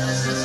Yes.